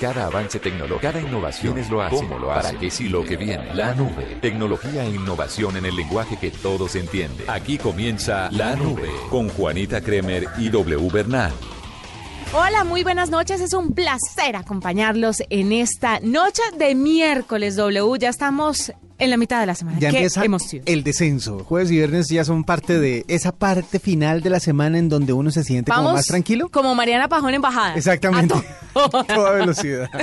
Cada avance tecnológico, cada innovación es lo hace. ¿Cómo lo hace? ¿Para qué sí lo que viene? La nube. Tecnología e innovación en el lenguaje que todos entienden. Aquí comienza La Nube con Juanita Kremer y W Bernal. Hola, muy buenas noches. Es un placer acompañarlos en esta noche de miércoles W. Ya estamos en la mitad de la semana. Ya Qué empieza emoción. el descenso. Jueves y viernes ya son parte de esa parte final de la semana en donde uno se siente como más tranquilo. Como Mariana Pajón en bajada. Exactamente. A to- Toda velocidad.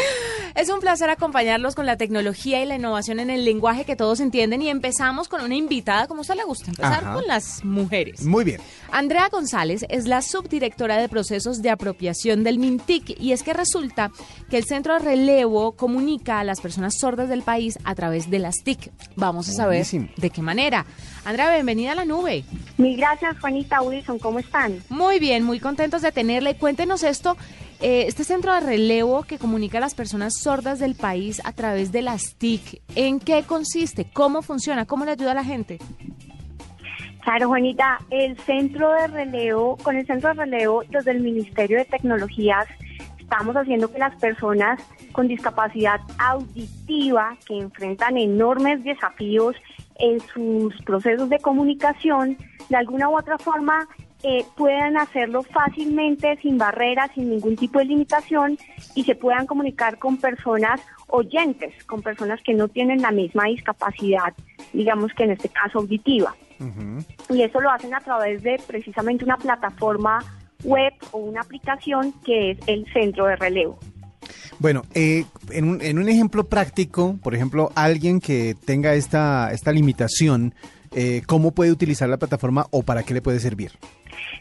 Es un placer acompañarlos con la tecnología y la innovación en el lenguaje que todos entienden y empezamos con una invitada, como a usted le gusta, empezar Ajá. con las mujeres. Muy bien. Andrea González es la subdirectora de procesos de apropiación del MINTIC y es que resulta que el Centro de Relevo comunica a las personas sordas del país a través de las TIC. Vamos a saber Buenísimo. de qué manera. Andrea, bienvenida a la nube. Mil gracias, Juanita Wilson. ¿Cómo están? Muy bien, muy contentos de tenerle. Cuéntenos esto, eh, este centro de relevo que comunica a las personas sordas del país a través de las TIC, ¿en qué consiste? ¿Cómo funciona? ¿Cómo le ayuda a la gente? Claro, Juanita, el centro de relevo, con el centro de relevo, desde el Ministerio de Tecnologías, estamos haciendo que las personas con discapacidad auditiva, que enfrentan enormes desafíos en sus procesos de comunicación, de alguna u otra forma eh, puedan hacerlo fácilmente, sin barreras, sin ningún tipo de limitación, y se puedan comunicar con personas oyentes, con personas que no tienen la misma discapacidad, digamos que en este caso auditiva. Y eso lo hacen a través de precisamente una plataforma web o una aplicación que es el centro de relevo. Bueno, eh, en, un, en un ejemplo práctico, por ejemplo, alguien que tenga esta, esta limitación, eh, ¿cómo puede utilizar la plataforma o para qué le puede servir?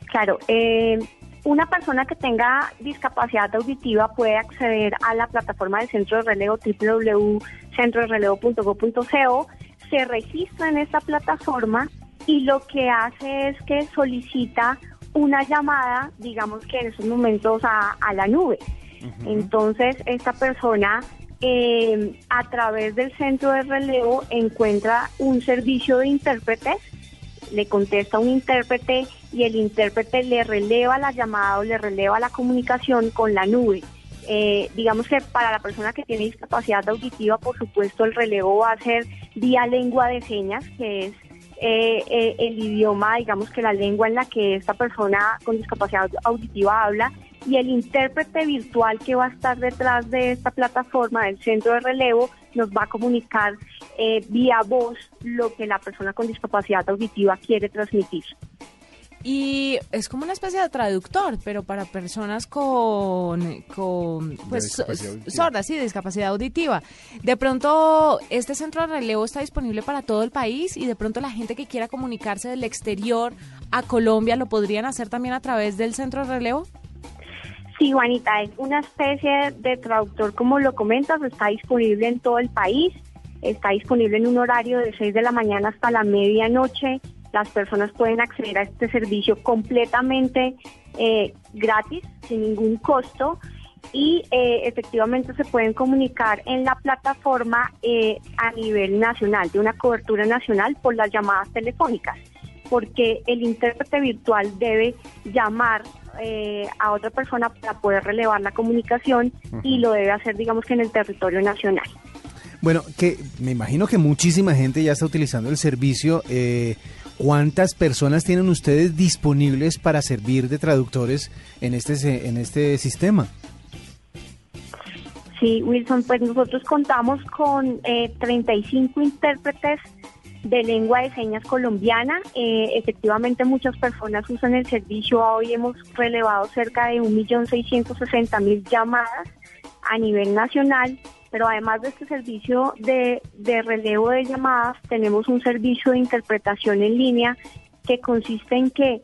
Claro, eh, una persona que tenga discapacidad auditiva puede acceder a la plataforma del centro de relevo www.centrodrelevo.go.co, se registra en esta plataforma y lo que hace es que solicita una llamada, digamos que en esos momentos a, a la nube. Entonces, esta persona eh, a través del centro de relevo encuentra un servicio de intérpretes, le contesta un intérprete y el intérprete le releva la llamada o le releva la comunicación con la nube. Eh, digamos que para la persona que tiene discapacidad auditiva, por supuesto, el relevo va a ser vía lengua de señas, que es eh, eh, el idioma, digamos que la lengua en la que esta persona con discapacidad auditiva habla, y el intérprete virtual que va a estar detrás de esta plataforma del centro de relevo nos va a comunicar vía voz lo que la persona con discapacidad auditiva quiere transmitir. Y es como una especie de traductor, pero para personas con, con pues, sordas, sí, de discapacidad auditiva. De pronto, este centro de relevo está disponible para todo el país y de pronto la gente que quiera comunicarse del exterior a Colombia lo podrían hacer también a través del centro de relevo. Sí, Juanita, es una especie de traductor, como lo comentas, está disponible en todo el país, está disponible en un horario de 6 de la mañana hasta la medianoche. Las personas pueden acceder a este servicio completamente eh, gratis, sin ningún costo, y eh, efectivamente se pueden comunicar en la plataforma eh, a nivel nacional, de una cobertura nacional por las llamadas telefónicas, porque el intérprete virtual debe llamar eh, a otra persona para poder relevar la comunicación y lo debe hacer, digamos que en el territorio nacional. Bueno, que me imagino que muchísima gente ya está utilizando el servicio. Eh, ¿Cuántas personas tienen ustedes disponibles para servir de traductores en este, en este sistema? Sí, Wilson, pues nosotros contamos con eh, 35 intérpretes de lengua de señas colombiana. Eh, efectivamente, muchas personas usan el servicio. Hoy hemos relevado cerca de 1.660.000 llamadas a nivel nacional. Pero además de este servicio de, relevo de llamadas, tenemos un servicio de interpretación en línea que consiste en que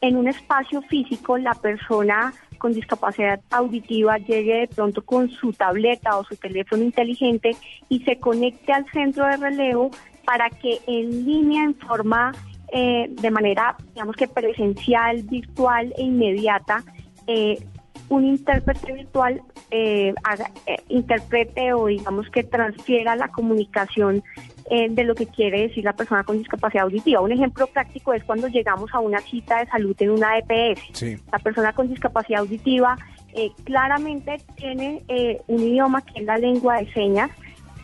en un espacio físico la persona con con discapacidad auditiva llegue de pronto con su tableta o su teléfono inteligente y se conecte al centro de relevo para que en línea, en forma eh, de manera, digamos que presencial, virtual e inmediata, eh, un intérprete virtual eh, interprete o digamos que transfiera la comunicación de lo que quiere decir la persona con discapacidad auditiva. Un ejemplo práctico es cuando llegamos a una cita de salud en una EPS. La persona con discapacidad auditiva claramente tiene un idioma que es la lengua de señas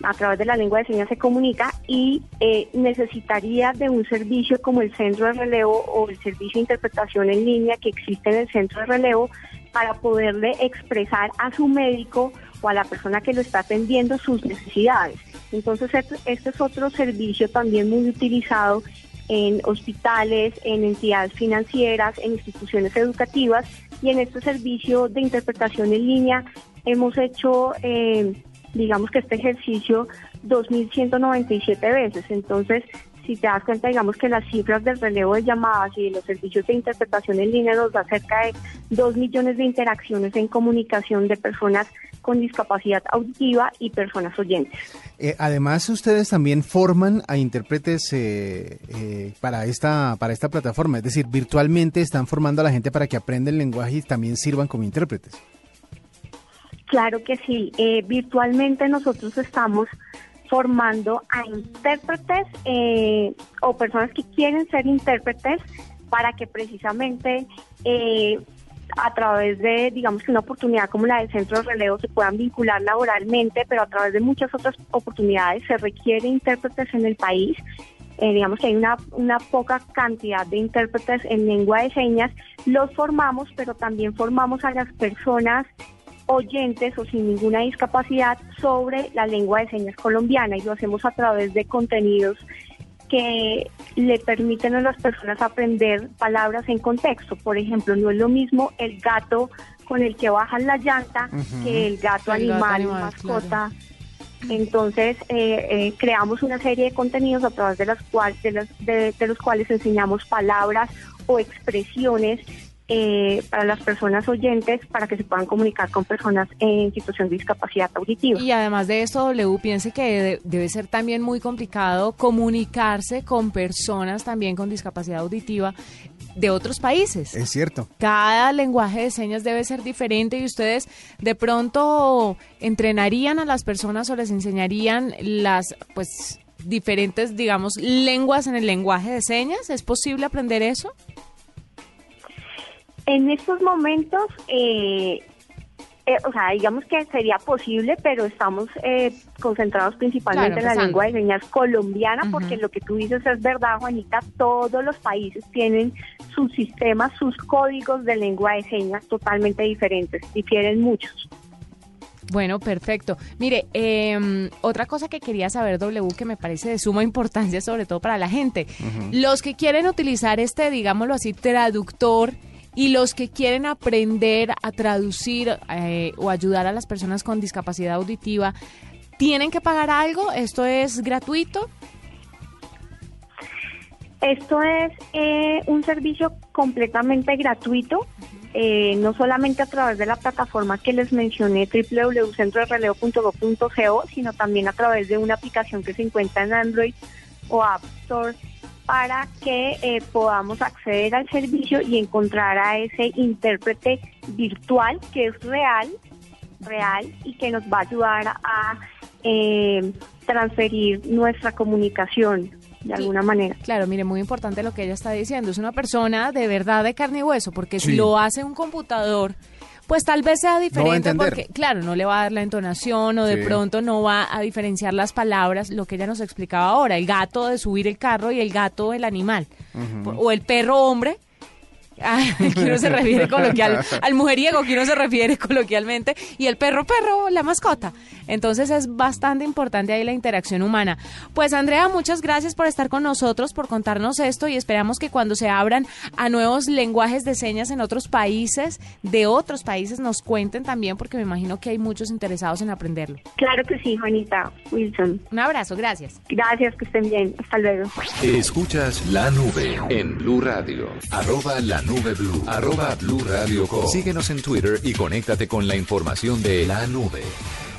a través de la lengua de señas se comunica y eh, necesitaría de un servicio como el centro de relevo o el servicio de interpretación en línea que existe en el centro de relevo para poderle expresar a su médico o a la persona que lo está atendiendo sus necesidades. Entonces, este es otro servicio también muy utilizado en hospitales, en entidades financieras, en instituciones educativas y en este servicio de interpretación en línea hemos hecho... Eh, digamos que este ejercicio 2.197 veces. Entonces, si te das cuenta, digamos que las cifras del relevo de llamadas y de los servicios de interpretación en línea nos da cerca de 2 millones de interacciones en comunicación de personas con discapacidad auditiva y personas oyentes. Eh, además, ustedes también forman a intérpretes eh, eh, para esta para esta plataforma, es decir, virtualmente están formando a la gente para que aprenda el lenguaje y también sirvan como intérpretes. Claro que sí. Eh, virtualmente nosotros estamos formando a intérpretes eh, o personas que quieren ser intérpretes para que precisamente eh, a través de, digamos que una oportunidad como la del centro de relevo se puedan vincular laboralmente, pero a través de muchas otras oportunidades se requiere intérpretes en el país. digamos que hay una, una poca cantidad de intérpretes en lengua de señas, los formamos, pero también formamos a las personas oyentes o sin ninguna discapacidad sobre la lengua de señas colombiana y lo hacemos a través de contenidos que le permiten a las personas aprender palabras en contexto. Por ejemplo, no es lo mismo el gato con el que bajan la llanta que el gato animal, mascota. Entonces, eh, eh, creamos una serie de contenidos a través de, las cuales, de, de los cuales enseñamos palabras o expresiones eh, para las personas oyentes para que se puedan comunicar con personas en situación de discapacidad auditiva. Y además de esto, W, piense que debe ser también muy complicado comunicarse con personas también con discapacidad auditiva de otros países. Es cierto. Cada lenguaje de señas debe ser diferente y ustedes de pronto entrenarían a las personas o les enseñarían las pues diferentes, digamos, lenguas en el lenguaje de señas. ¿Es posible aprender eso? En estos momentos, eh, eh, o sea, digamos que sería posible, pero estamos eh, concentrados principalmente en la lengua de señas colombiana, porque lo que tú dices es verdad, Juanita, todos los países tienen sus sistemas, sus códigos de lengua de señas totalmente diferentes, difieren muchos. Bueno, perfecto. Mire, em, otra cosa que quería saber, W, que me parece de suma importancia, sobre todo para la gente. Los que quieren utilizar este, digámoslo así, traductor, y los que quieren aprender a traducir eh, o ayudar a las personas con discapacidad auditiva, ¿tienen que pagar algo? ¿Esto es gratuito? Esto es eh, un servicio completamente gratuito, eh, no solamente a través de la plataforma que les mencioné, www.centroreleo.go.co, sino también a través de una aplicación que se encuentra en Android o App Store para que eh, podamos acceder al servicio y encontrar a ese intérprete virtual que es real, real y que nos va a ayudar a eh, transferir nuestra comunicación de alguna manera. Claro, mire, muy importante lo que ella está diciendo. Es una persona de verdad de carne y hueso, porque si lo hace un computador pues tal vez sea diferente porque, claro, no le va a dar la entonación o de pronto no va a diferenciar las palabras, lo que ella nos explicaba ahora, el gato de subir el carro y el gato el animal, o el perro hombre que uno se refiere coloquial, al mujeriego que uno se refiere coloquialmente, y el perro perro, la mascota. Entonces es bastante importante ahí la interacción humana. Pues Andrea, muchas gracias por estar con nosotros, por contarnos esto y esperamos que cuando se abran a nuevos lenguajes de señas en otros países, de otros países, nos cuenten también, porque me imagino que hay muchos interesados en aprenderlo. Claro que sí, Juanita Wilson. Un abrazo, gracias. Gracias, que estén bien. Hasta luego. Escuchas la nube en Blue Radio. Arroba la nube nube. Arroba blue radio. Síguenos en Twitter y conéctate con la información de la nube.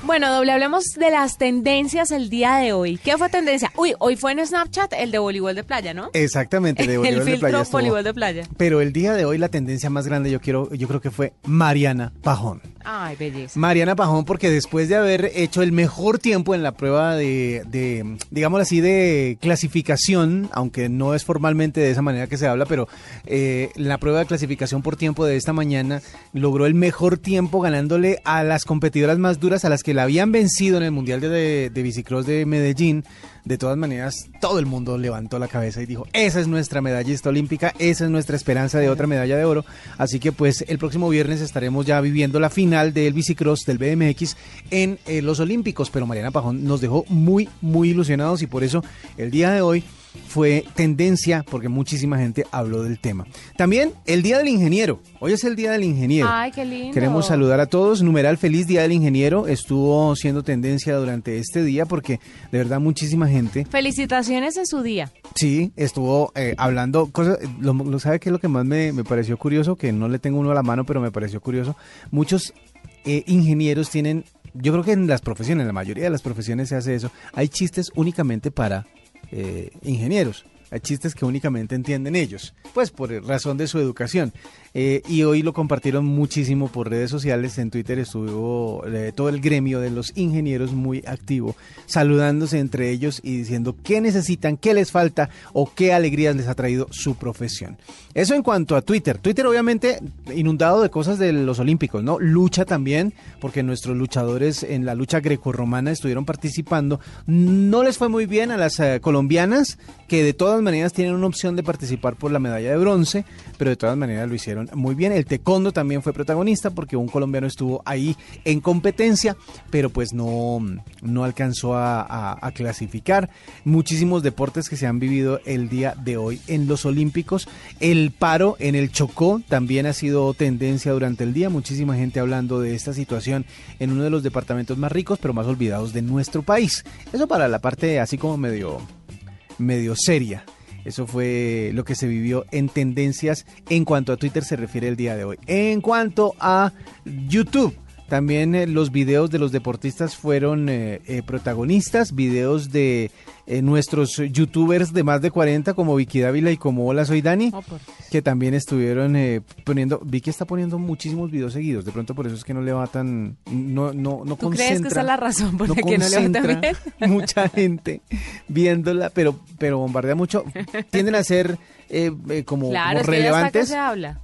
Bueno, doble, hablemos de las tendencias el día de hoy. ¿Qué fue tendencia? Uy, hoy fue en Snapchat el de voleibol de playa, ¿no? Exactamente, de voleibol el de filtro playa. estuvo. voleibol de playa. Pero el día de hoy la tendencia más grande yo quiero, yo creo que fue Mariana Pajón. Ay, belleza. Mariana Pajón, porque después de haber hecho el mejor tiempo en la prueba de, de, digámoslo así, de clasificación, aunque no es formalmente de esa manera que se habla, pero eh, la prueba de clasificación por tiempo de esta mañana logró el mejor tiempo ganándole a las competidoras más duras, a las que la habían vencido en el Mundial de, de, de Bicicross de Medellín. De todas maneras, todo el mundo levantó la cabeza y dijo, esa es nuestra medallista olímpica, esa es nuestra esperanza de otra medalla de oro. Así que pues el próximo viernes estaremos ya viviendo la final del bicicross del BMX en eh, los Olímpicos. Pero Mariana Pajón nos dejó muy, muy ilusionados y por eso el día de hoy fue tendencia porque muchísima gente habló del tema. También el Día del Ingeniero. Hoy es el Día del Ingeniero. Ay, qué lindo. Queremos saludar a todos. Numeral Feliz Día del Ingeniero estuvo siendo tendencia durante este día porque de verdad muchísima gente, Felicitaciones en su día. sí, estuvo eh, hablando cosas. Lo, lo- ¿Sabe qué es lo que más me, me pareció curioso? Que no le tengo uno a la mano, pero me pareció curioso. Muchos eh, ingenieros tienen, yo creo que en las profesiones, en la mayoría de las profesiones se hace eso. Hay chistes únicamente para eh, ingenieros. Hay chistes que únicamente entienden ellos, pues por razón de su educación. Eh, y hoy lo compartieron muchísimo por redes sociales. En Twitter estuvo eh, todo el gremio de los ingenieros muy activo, saludándose entre ellos y diciendo qué necesitan, qué les falta o qué alegrías les ha traído su profesión. Eso en cuanto a Twitter. Twitter obviamente inundado de cosas de los Olímpicos, ¿no? Lucha también, porque nuestros luchadores en la lucha grecorromana estuvieron participando. No les fue muy bien a las eh, colombianas, que de todas maneras tienen una opción de participar por la medalla de bronce, pero de todas maneras lo hicieron muy bien. El taekwondo también fue protagonista porque un colombiano estuvo ahí en competencia, pero pues no, no alcanzó a, a- clasificar. Muchísimos deportes que se han vivido el día de hoy en los Olímpicos. El paro en el Chocó también ha sido tendencia durante el día. Muchísima gente hablando de esta situación en uno de los departamentos más ricos, pero más olvidados de nuestro país. Eso para la parte así como medio medio seria. Eso fue lo que se vivió en tendencias en cuanto a Twitter se refiere el día de hoy. En cuanto a YouTube, también eh, los videos de los deportistas fueron eh, eh, protagonistas, videos de eh, nuestros youtubers de más de 40 como Vicky Dávila y como Hola Soy Dani, Oh, que también estuvieron eh, poniendo, Vicky está poniendo muchísimos videos seguidos, de pronto por eso es que no le va tan, no, no, no ¿Tú crees que esa es la razón por la que no le va tan concentra bien? mucha gente viéndola, pero, pero bombardea mucho. Tienden a ser eh, como, Claro, como es que relevantes, se habla.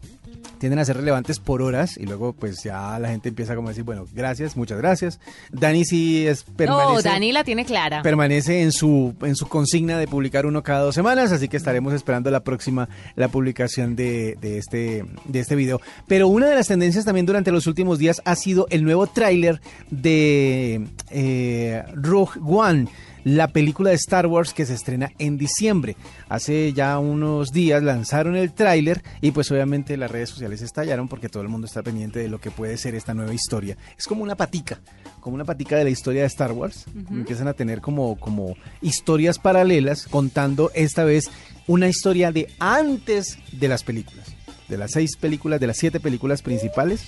Tienden a ser relevantes por horas y luego pues ya la gente empieza como a decir, bueno, gracias, muchas gracias. Dani sí es permanece, No, Dani la tiene clara. permanece en su en su consigna de publicar uno cada dos semanas, así que estaremos esperando la próxima la publicación de, de este de este video. Pero una de las tendencias también durante los últimos días ha sido el nuevo tráiler de eh, Rogue One la película de Star Wars que se estrena en diciembre. Hace ya unos días lanzaron el tráiler y pues obviamente las redes sociales estallaron porque todo el mundo está pendiente de lo que puede ser esta nueva historia. Es como una patica, como una patica de la historia de Star Wars. Empiezan a tener como, como historias paralelas contando esta vez una historia de antes de las películas. De las seis películas, de las siete películas principales.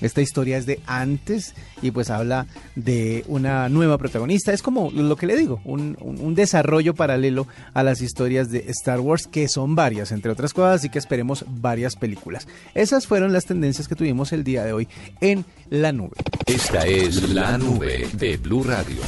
Esta historia es de antes y pues habla de una nueva protagonista. Es como lo que le digo, un, desarrollo paralelo a las historias de Star Wars, que son varias, entre otras cosas, así que esperemos varias películas. Esas fueron las tendencias que tuvimos el día de hoy en la nube. Esta es la nube de Blue Radio.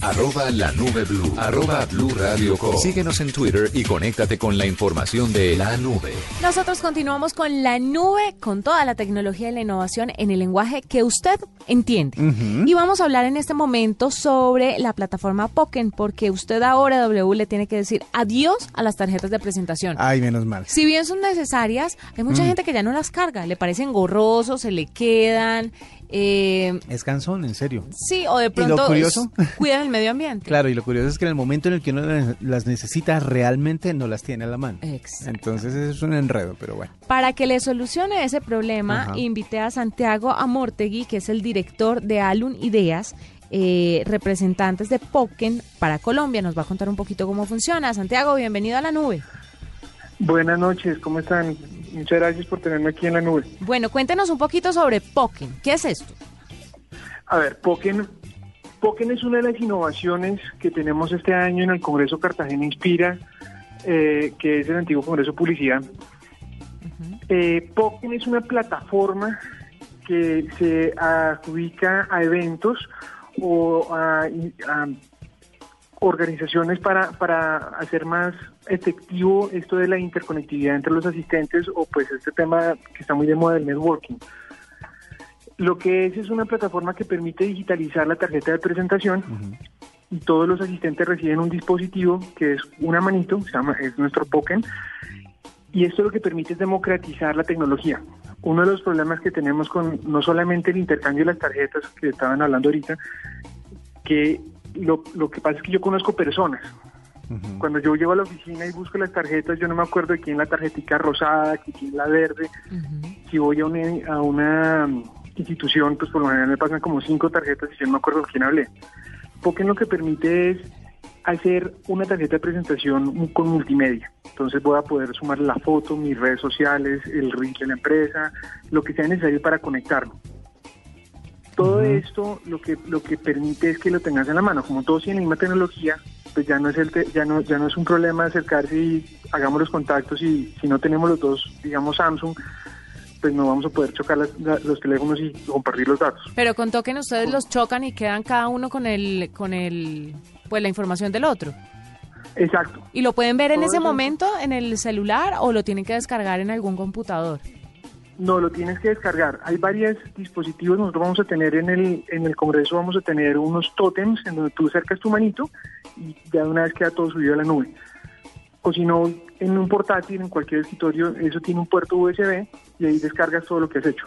Arroba la nube blue. Arroba blue radio com. Síguenos en Twitter y conéctate con la información de la nube. Nosotros continuamos con la nube, con toda la tecnología y la innovación en el lenguaje que usted entiende. Y vamos a hablar en este momento sobre la plataforma Poken, porque usted ahora, W, le tiene que decir adiós a las tarjetas de presentación. Ay, menos mal. Si bien son necesarias, hay mucha gente que ya no las carga, le parecen gorrosos, se le quedan. Eh, Es cansón, en serio. sí, o de lo pronto curioso? es- cuidan el medio ambiente. Claro, y lo curioso es que en el momento en el que uno las necesita, realmente no las tiene a la mano. Exacto. Entonces es un enredo, pero bueno. Para que le solucione ese problema, Ajá. invité a Santiago Amortegui, que es el director de Alun Ideas, eh, representantes de Poken para Colombia. Nos va a contar un poquito cómo funciona. Santiago, bienvenido a la nube. Buenas noches, ¿cómo están? Muchas gracias por tenerme aquí en la nube. Bueno, cuéntenos un poquito sobre Poken. ¿Qué es esto? A ver, Poken, Poken es una de las innovaciones que tenemos este año en el Congreso Cartagena Inspira, eh, que es el antiguo Congreso Publicidad. Eh, Poken es una plataforma que se adjudica a eventos o a, a organizaciones para, para hacer más efectivo esto de la interconectividad entre los asistentes o pues este tema que está muy de moda del networking. Lo que es es una plataforma que permite digitalizar la tarjeta de presentación y todos los asistentes reciben un dispositivo que es una manito, se llama, es nuestro Poken, y esto lo que permite es democratizar la tecnología. Uno de los problemas que tenemos con no solamente el intercambio de las tarjetas que estaban hablando ahorita, que lo, lo que pasa es que yo conozco personas. Cuando yo llego a la oficina y busco las tarjetas, yo no me acuerdo de quién la tarjetica rosada, quién la verde. Si voy a una, a una institución, pues por lo general me pasan como cinco tarjetas y yo no me acuerdo de quién hablé. Porque lo que permite es hacer una tarjeta de presentación con multimedia. Entonces voy a poder sumar la foto, mis redes sociales, el link de la empresa, lo que sea necesario para conectarlo. Todo esto lo que lo que permite es que lo tengas en la mano. Como todos tienen la misma tecnología, pues ya no es el ya no ya no es un problema acercarse y hagamos los contactos y si no tenemos los dos, digamos Samsung, pues no vamos a poder chocar los teléfonos y compartir los datos. Pero con token ustedes los chocan y quedan cada uno con el con el pues la información del otro. Exacto. ¿Y lo pueden ver en ese momento en el celular o lo tienen que descargar en algún computador? No, lo tienes que descargar. Hay varios dispositivos. Nosotros vamos a tener en el, en el Congreso, vamos a tener unos tótems en donde tú acercas tu manito y ya una vez queda todo subido a la nube. O si no, en un portátil, en cualquier escritorio, eso tiene un puerto USB y ahí descargas todo lo que has hecho.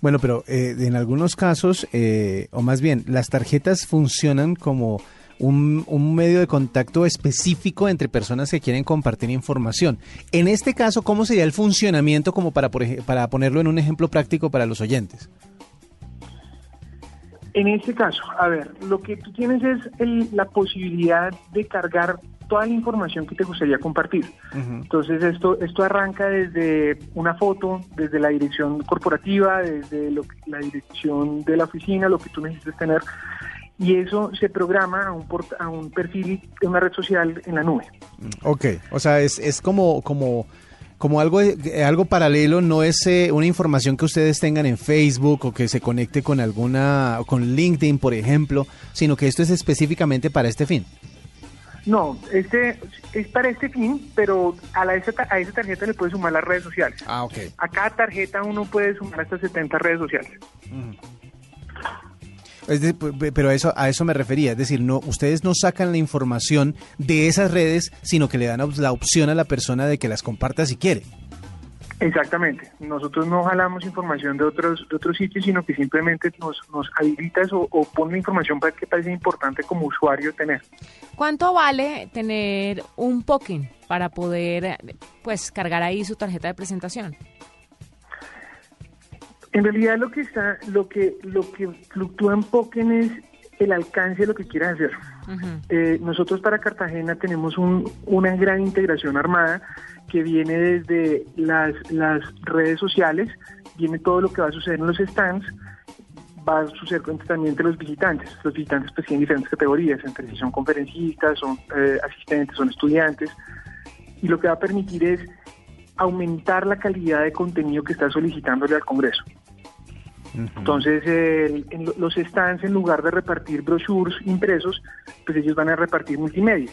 Bueno, pero eh, en algunos casos, eh, o más bien, las tarjetas funcionan como un, un, medio de contacto específico entre personas que quieren compartir información. En este caso, ¿cómo sería el funcionamiento como para, por para ponerlo en un ejemplo práctico para los oyentes? En este caso, a ver, lo que tú tienes es el, la posibilidad de cargar toda la información que te gustaría compartir. Entonces esto esto arranca desde una foto, desde la dirección corporativa, desde lo, la dirección de la oficina, lo que tú necesites tener y eso se programa a un, a un perfil de una red social en la nube. Ok, o sea, es, es como, como, como algo, algo paralelo, no es eh, una información que ustedes tengan en Facebook o que se conecte con alguna, con LinkedIn, por ejemplo, sino que esto es específicamente para este fin. No, este es para este fin, pero a, la, esa, a esa tarjeta le puedes sumar las redes sociales. Ah, ok. A cada tarjeta uno puede sumar hasta 70 redes sociales. Pero eso, a eso me refería, es decir, no, ustedes no sacan la información de esas redes, sino que le dan la opción a la persona de que las comparta si quiere. Exactamente. Nosotros no jalamos información de otros de otros sitios, sino que simplemente nos, nos habilitas o, o pone la información para que parece importante como usuario tener. ¿Cuánto vale tener un Pokémon para poder pues cargar ahí su tarjeta de presentación? En realidad lo que está, lo que, lo que fluctúa en Pokémon es el alcance de lo que quieras hacer. eh, nosotros para Cartagena tenemos un, una gran integración armada que viene desde las, las redes sociales, viene todo lo que va a suceder en los stands, va a suceder también entre los visitantes. Los visitantes pues tienen diferentes categorías, entre si son conferencistas, son eh, asistentes, son estudiantes, y lo que va a permitir es aumentar la calidad de contenido que está solicitándole al Congreso. Entonces, eh, en los stands, en lugar de repartir brochures impresos, pues ellos van a repartir multimedia.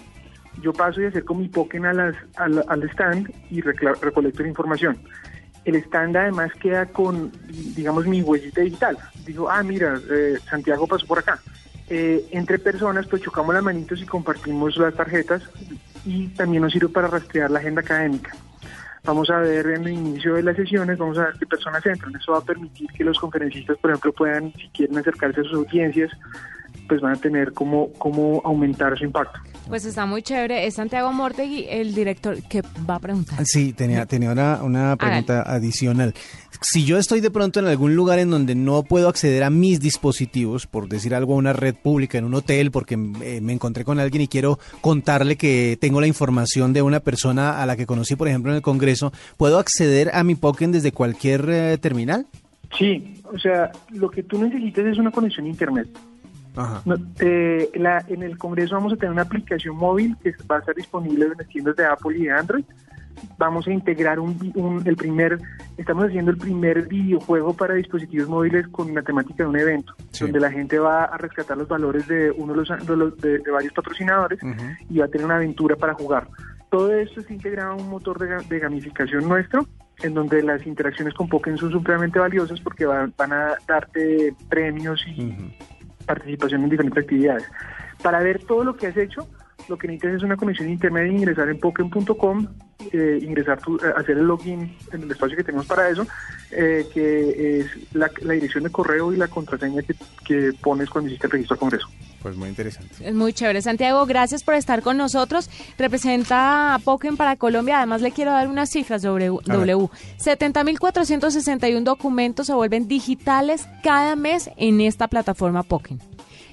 Yo paso y acerco mi Pokémon a las, al, al stand y recolecto la información. El stand además queda con, digamos, mi huellita digital. Digo, ah, mira, eh, Santiago pasó por acá. Eh, entre personas, pues chocamos las manitos y compartimos las tarjetas y también nos sirve para rastrear la agenda académica. Vamos a ver en el inicio de las sesiones, vamos a ver qué personas entran. Eso va a permitir que los conferencistas, por ejemplo, puedan, si quieren acercarse a sus audiencias, pues van a tener cómo, cómo aumentar su impacto. Pues está muy chévere. Es Santiago Mortegui, el director, que va a preguntar. Sí, tenía, tenía una, una pregunta adicional. si yo estoy de pronto en algún lugar en donde no puedo acceder a mis dispositivos, por decir algo, a una red pública, en un hotel, porque eh, me encontré con alguien y quiero contarle que tengo la información de una persona a la que conocí, por ejemplo, en el Congreso, ¿puedo acceder a mi Pokémon desde cualquier eh, terminal? Sí, o sea, lo que tú necesitas es una conexión a Internet. Eh, en el Congreso vamos a tener una aplicación móvil que va a estar disponible en las tiendas de Apple y de Android. Vamos a integrar un, el primer, estamos haciendo el primer videojuego para dispositivos móviles con la temática de un evento, donde la gente va a rescatar los valores de uno de los, de, varios patrocinadores y va a tener una aventura para jugar. Todo esto está integrado en un motor de, gamificación nuestro, en donde las interacciones con Pokémon son supremamente valiosas porque van, a darte premios y participación en diferentes actividades. Para ver todo lo que has hecho, lo que necesitas es una conexión internet e ingresar en poken.com, eh, ingresar tu, eh, hacer el login en el espacio que tenemos para eso, eh, que es la, dirección de correo y la contraseña que, pones cuando hiciste el registro al Congreso. Pues muy interesante. Es muy chévere. Santiago, gracias por estar con nosotros. Representa a Poken para Colombia. Además, le quiero dar unas cifras sobre W. 70.461 documentos se vuelven digitales cada mes en esta plataforma Poken.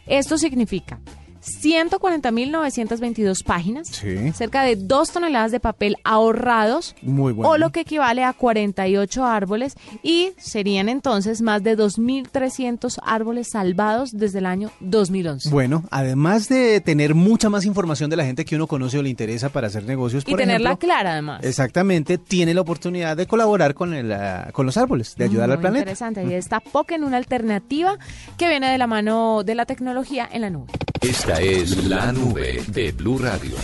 Esto significa 140.922 páginas, cerca de 2 toneladas de papel ahorrados, o lo que equivale a 48 árboles, y serían entonces más de 2.300 árboles salvados desde el año 2011. Bueno, además de tener mucha más información de la gente que uno conoce o le interesa para hacer negocios, y tenerla clara además. Exactamente, tiene la oportunidad de colaborar con, el, ah, con los árboles, de ayudar al planeta. Interesante, y está en una alternativa que viene de la mano de la tecnología en la nube. Esta es la nube de Blue Radio.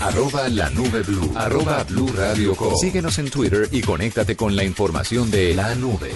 Arroba la nube blue. Arroba blue radio Síguenos en Twitter y conéctate con la información de la nube.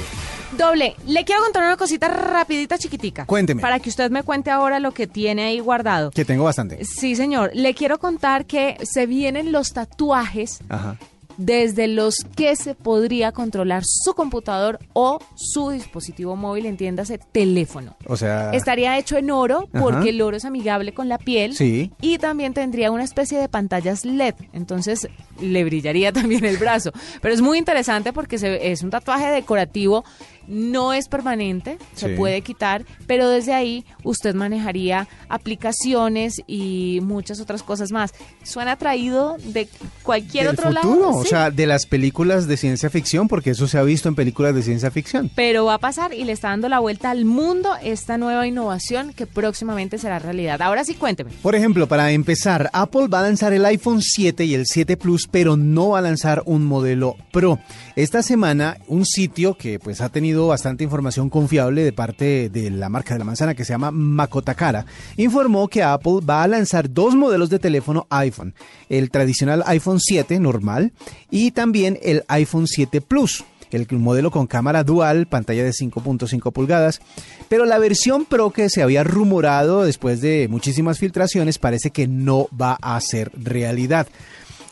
Doble, le quiero contar una cosita rapidita, chiquitica. Cuénteme. Para que usted me cuente ahora lo que tiene ahí guardado. Que tengo bastante. Sí, señor. Le quiero contar que se vienen los tatuajes Ajá desde los que se podría controlar su computador o su dispositivo móvil, entiéndase, teléfono. O sea... Estaría hecho en oro porque el oro es amigable con la piel. Sí. Y también tendría una especie de pantallas LED. Entonces le brillaría también el brazo. Pero es muy interesante porque se, es un tatuaje decorativo no es permanente, se puede quitar, pero desde ahí usted manejaría aplicaciones y muchas otras cosas más. Suena traído de cualquier otro lado. O sea, de las películas de ciencia ficción, porque eso se ha visto en películas de ciencia ficción. Pero va a pasar y le está dando la vuelta al mundo esta nueva innovación que próximamente será realidad. Ahora sí, cuénteme. Por ejemplo, para empezar, Apple va a lanzar el iPhone 7 y el 7 Plus, pero no va a lanzar un modelo Pro. Esta semana, un sitio que pues ha tenido bastante información confiable de parte de la marca de la manzana que se llama Makotakara, informó que Apple va a lanzar dos modelos de teléfono iPhone, el tradicional iPhone 7 normal y también el iPhone 7 Plus el modelo con cámara dual, pantalla de 5.5 pulgadas, pero la versión Pro que se había rumorado después de muchísimas filtraciones parece que no va a ser realidad.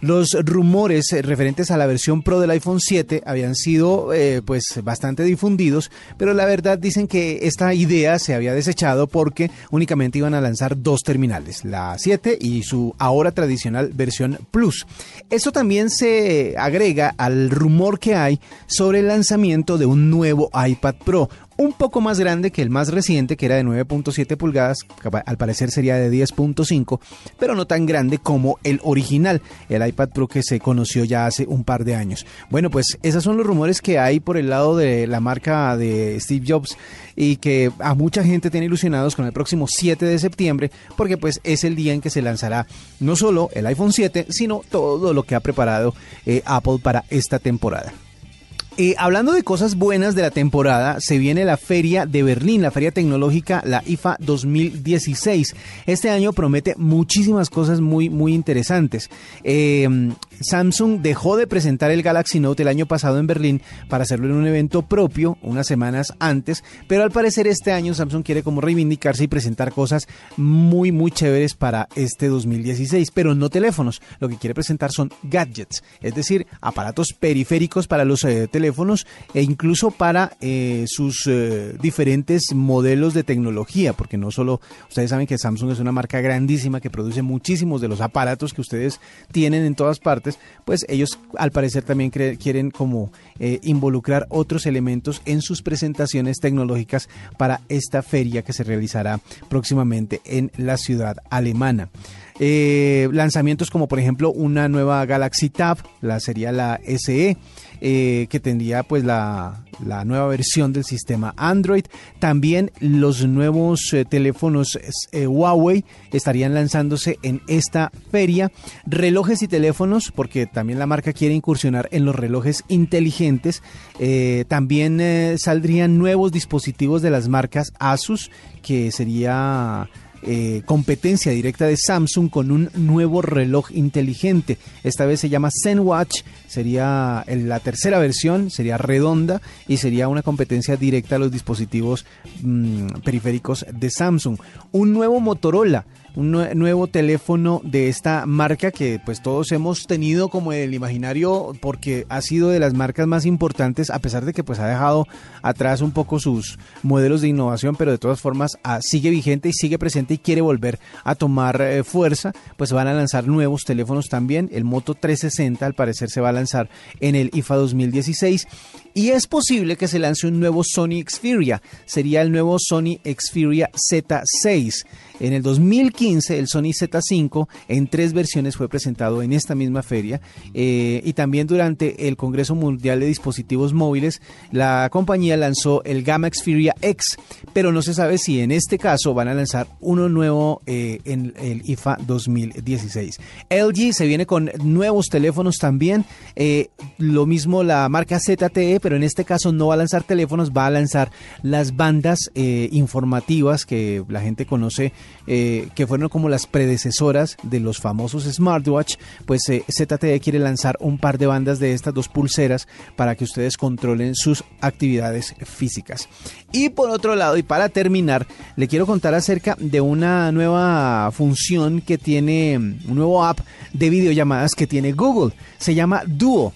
Los rumores eh, referentes a la versión Pro del iPhone 7 habían sido eh, pues bastante difundidos, pero la verdad dicen que esta idea se había desechado porque únicamente iban a lanzar dos terminales, la 7 y su ahora tradicional versión Plus. Esto también se agrega al rumor que hay sobre el lanzamiento de un nuevo iPad Pro, un poco más grande que el más reciente, que era de 9.7 pulgadas, al parecer sería de 10.5, pero no tan grande como el original, el iPad Pro que se conoció ya hace un par de años. Bueno, pues esos son los rumores que hay por el lado de la marca de Steve Jobs y que a mucha gente tiene ilusionados con el próximo 7 de septiembre, porque pues es el día en que se lanzará no solo el iPhone 7, sino todo lo que ha preparado eh, Apple para esta temporada. Eh, hablando de cosas buenas de la temporada, se viene la feria de Berlín, la feria tecnológica, la IFA 2016. Este año promete muchísimas cosas muy, muy interesantes. Eh, Samsung dejó de presentar el Galaxy Note el año pasado en Berlín para hacerlo en un evento propio unas semanas antes, pero al parecer este año Samsung quiere como reivindicarse y presentar cosas muy muy chéveres para este 2016, pero no teléfonos, lo que quiere presentar son gadgets, es decir, aparatos periféricos para los eh, teléfonos e incluso para eh, sus eh, diferentes modelos de tecnología, porque no solo, ustedes saben que Samsung es una marca grandísima que produce muchísimos de los aparatos que ustedes tienen en todas partes, pues ellos al parecer también quieren como eh, involucrar otros elementos en sus presentaciones tecnológicas para esta feria que se realizará próximamente en la ciudad alemana. Eh, lanzamientos como por ejemplo una nueva Galaxy Tab, la sería la SE, eh, que tendría pues la, nueva versión del sistema Android. También los nuevos eh, teléfonos Huawei estarían lanzándose en esta feria. Relojes y teléfonos, porque también la marca quiere incursionar en los relojes inteligentes. también saldrían nuevos dispositivos de las marcas Asus, que sería eh, competencia directa de Samsung con un nuevo reloj inteligente. Esta vez se llama ZenWatch, sería la tercera versión, sería redonda y sería una competencia directa a los dispositivos mm, periféricos de Samsung. Un nuevo Motorola un nuevo teléfono de esta marca que pues todos hemos tenido como el imaginario porque ha sido de las marcas más importantes a pesar de que pues ha dejado atrás un poco sus modelos de innovación pero de todas formas ah, sigue vigente y sigue presente y quiere volver a tomar eh, fuerza pues van a lanzar nuevos teléfonos también. El Moto 360 al parecer se va a lanzar en el IFA 2016 y es posible que se lance un nuevo Sony Xperia. Sería el nuevo Sony Xperia Z6 en el 2015 el Sony Z5 en tres versiones fue presentado en esta misma feria. Eh, y también durante el Congreso Mundial de Dispositivos Móviles la compañía lanzó el Gamma Xperia X, pero no se sabe si en este caso van a lanzar uno nuevo eh, en el IFA 2016. LG se viene con nuevos teléfonos también, eh, lo mismo la marca ZTE, pero en este caso no va a lanzar teléfonos, va a lanzar las bandas informativas que la gente conoce eh, que fueron como las predecesoras de los famosos smartwatch, pues eh, ZTE quiere lanzar un par de bandas de estas dos pulseras para que ustedes controlen sus actividades físicas. Y por otro lado, y para terminar, le quiero contar acerca de una nueva función que tiene, un nuevo app de videollamadas que tiene Google. Se llama Duo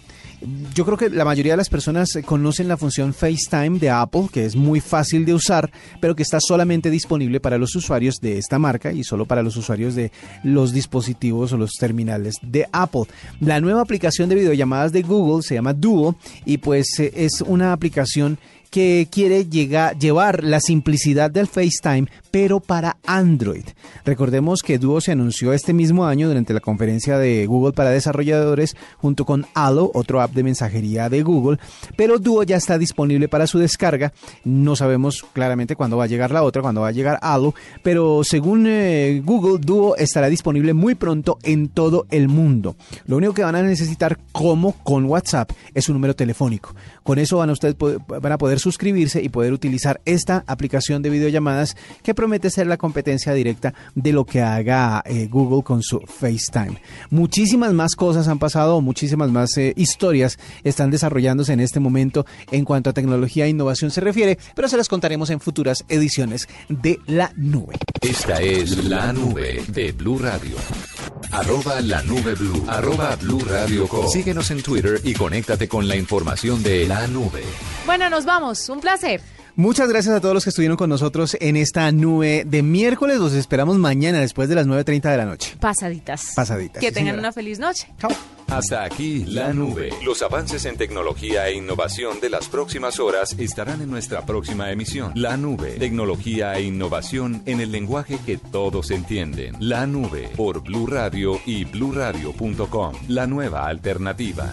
yo creo que la mayoría de las personas conocen la función FaceTime de Apple, que es muy fácil de usar, pero que está solamente disponible para los usuarios de esta marca y solo para los usuarios de los dispositivos o los terminales de Apple. La nueva aplicación de videollamadas de Google se llama Duo y pues eh, es una aplicación que quiere llegar, llevar la simplicidad del FaceTime, pero para Android. Recordemos que Duo se anunció este mismo año durante la conferencia de Google para desarrolladores junto con Allo, otro app de mensajería de Google, pero Duo ya está disponible para su descarga. No sabemos claramente cuándo va a llegar la otra, cuándo va a llegar Allo, pero según eh, Google, Duo estará disponible muy pronto en todo el mundo. Lo único que van a necesitar, como con WhatsApp, es un número telefónico. Con eso van ustedes, van a poder suscribirse y poder utilizar esta aplicación de videollamadas que promete ser la competencia directa de lo que haga eh, Google con su FaceTime. Muchísimas más cosas han pasado, muchísimas más eh, historias están desarrollándose en este momento en cuanto a tecnología e innovación se refiere, pero se las contaremos en futuras ediciones de La Nube. Esta es La Nube de Blue Radio. Arroba la nube blue. Arroba blue radio Síguenos en Twitter y conéctate con la información de la nube. Bueno, nos vamos. Un placer. Muchas gracias a todos los que estuvieron con nosotros en esta nube de miércoles. Los esperamos mañana después de las 9.30 de la noche. Pasaditas. Pasaditas. Que tengan una feliz noche. Chao. Hasta aquí la nube. Los avances en tecnología e innovación de las próximas horas estarán en nuestra próxima emisión. La nube. Tecnología e innovación en el lenguaje que todos entienden. La nube por Blue Radio y bluradio.com. La nueva alternativa.